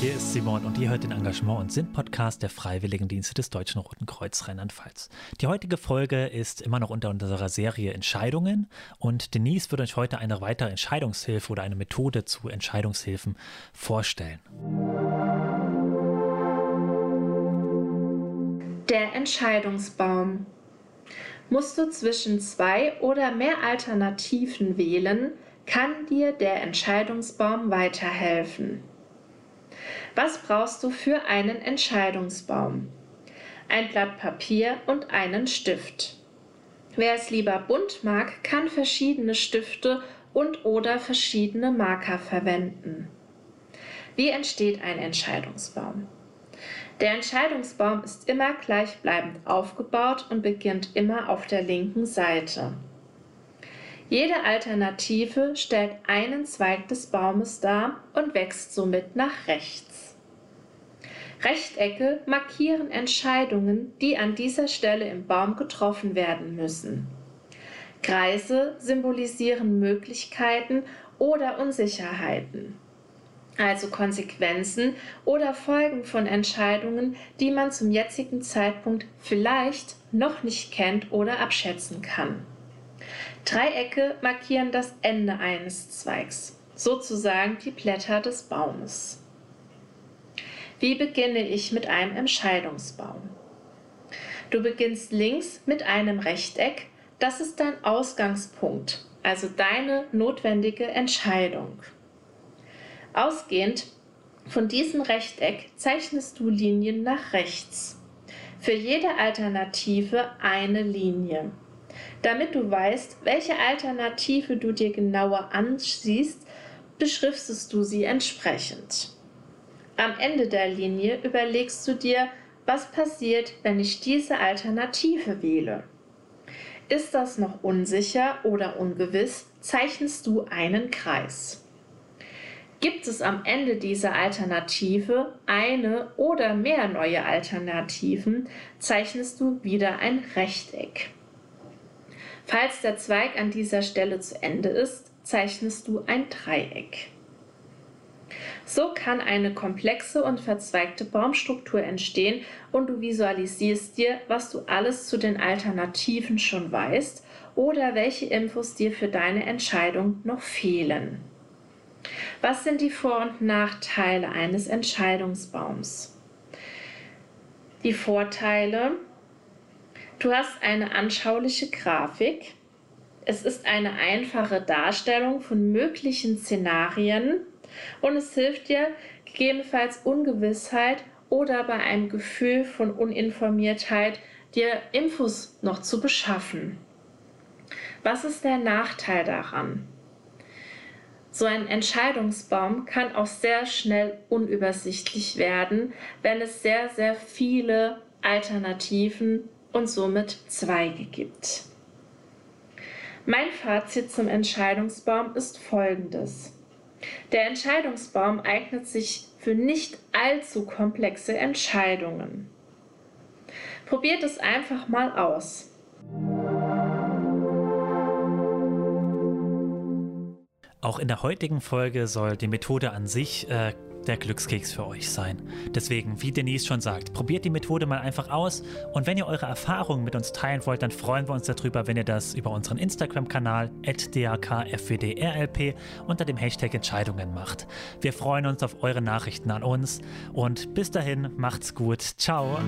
Hier ist Simon und ihr hört den Engagement- und Sinn-Podcast der Freiwilligendienste des Deutschen Roten Kreuz Rheinland-Pfalz. Die heutige Folge ist immer noch unter unserer Serie Entscheidungen und Denise wird euch heute eine weitere Entscheidungshilfe oder eine Methode zu Entscheidungshilfen vorstellen. Der Entscheidungsbaum. Musst du zwischen zwei oder mehr Alternativen wählen, kann dir der Entscheidungsbaum weiterhelfen. Was brauchst du für einen Entscheidungsbaum? Ein Blatt Papier und einen Stift. Wer es lieber bunt mag, kann verschiedene Stifte und oder verschiedene Marker verwenden. Wie entsteht ein Entscheidungsbaum? Der Entscheidungsbaum ist immer gleichbleibend aufgebaut und beginnt immer auf der linken Seite. Jede Alternative stellt einen Zweig des Baumes dar und wächst somit nach rechts. Rechtecke markieren Entscheidungen, die an dieser Stelle im Baum getroffen werden müssen. Kreise symbolisieren Möglichkeiten oder Unsicherheiten, also Konsequenzen oder Folgen von Entscheidungen, die man zum jetzigen Zeitpunkt vielleicht noch nicht kennt oder abschätzen kann. Dreiecke markieren das Ende eines Zweigs, sozusagen die Blätter des Baumes. Wie beginne ich mit einem Entscheidungsbaum? Du beginnst links mit einem Rechteck, das ist dein Ausgangspunkt, also deine notwendige Entscheidung. Ausgehend von diesem Rechteck zeichnest du Linien nach rechts. Für jede Alternative eine Linie. Damit du weißt, welche Alternative du dir genauer ansiehst, beschriftest du sie entsprechend. Am Ende der Linie überlegst du dir, was passiert, wenn ich diese Alternative wähle. Ist das noch unsicher oder ungewiss, zeichnest du einen Kreis. Gibt es am Ende dieser Alternative eine oder mehr neue Alternativen, zeichnest du wieder ein Rechteck. Falls der Zweig an dieser Stelle zu Ende ist, zeichnest du ein Dreieck. So kann eine komplexe und verzweigte Baumstruktur entstehen und du visualisierst dir, was du alles zu den Alternativen schon weißt oder welche Infos dir für deine Entscheidung noch fehlen. Was sind die Vor- und Nachteile eines Entscheidungsbaums? Die Vorteile Du hast eine anschauliche Grafik. Es ist eine einfache Darstellung von möglichen Szenarien und es hilft dir, gegebenenfalls Ungewissheit oder bei einem Gefühl von Uninformiertheit dir Infos noch zu beschaffen. Was ist der Nachteil daran? So ein Entscheidungsbaum kann auch sehr schnell unübersichtlich werden, wenn es sehr, sehr viele Alternativen und somit Zweige gibt. Mein Fazit zum Entscheidungsbaum ist folgendes. Der Entscheidungsbaum eignet sich für nicht allzu komplexe Entscheidungen. Probiert es einfach mal aus. Auch in der heutigen Folge soll die Methode an sich äh, der Glückskeks für euch sein. Deswegen, wie Denise schon sagt, probiert die Methode mal einfach aus und wenn ihr eure Erfahrungen mit uns teilen wollt, dann freuen wir uns darüber, wenn ihr das über unseren Instagram-Kanal @dakfwdrlp unter dem Hashtag Entscheidungen macht. Wir freuen uns auf eure Nachrichten an uns und bis dahin macht's gut. Ciao.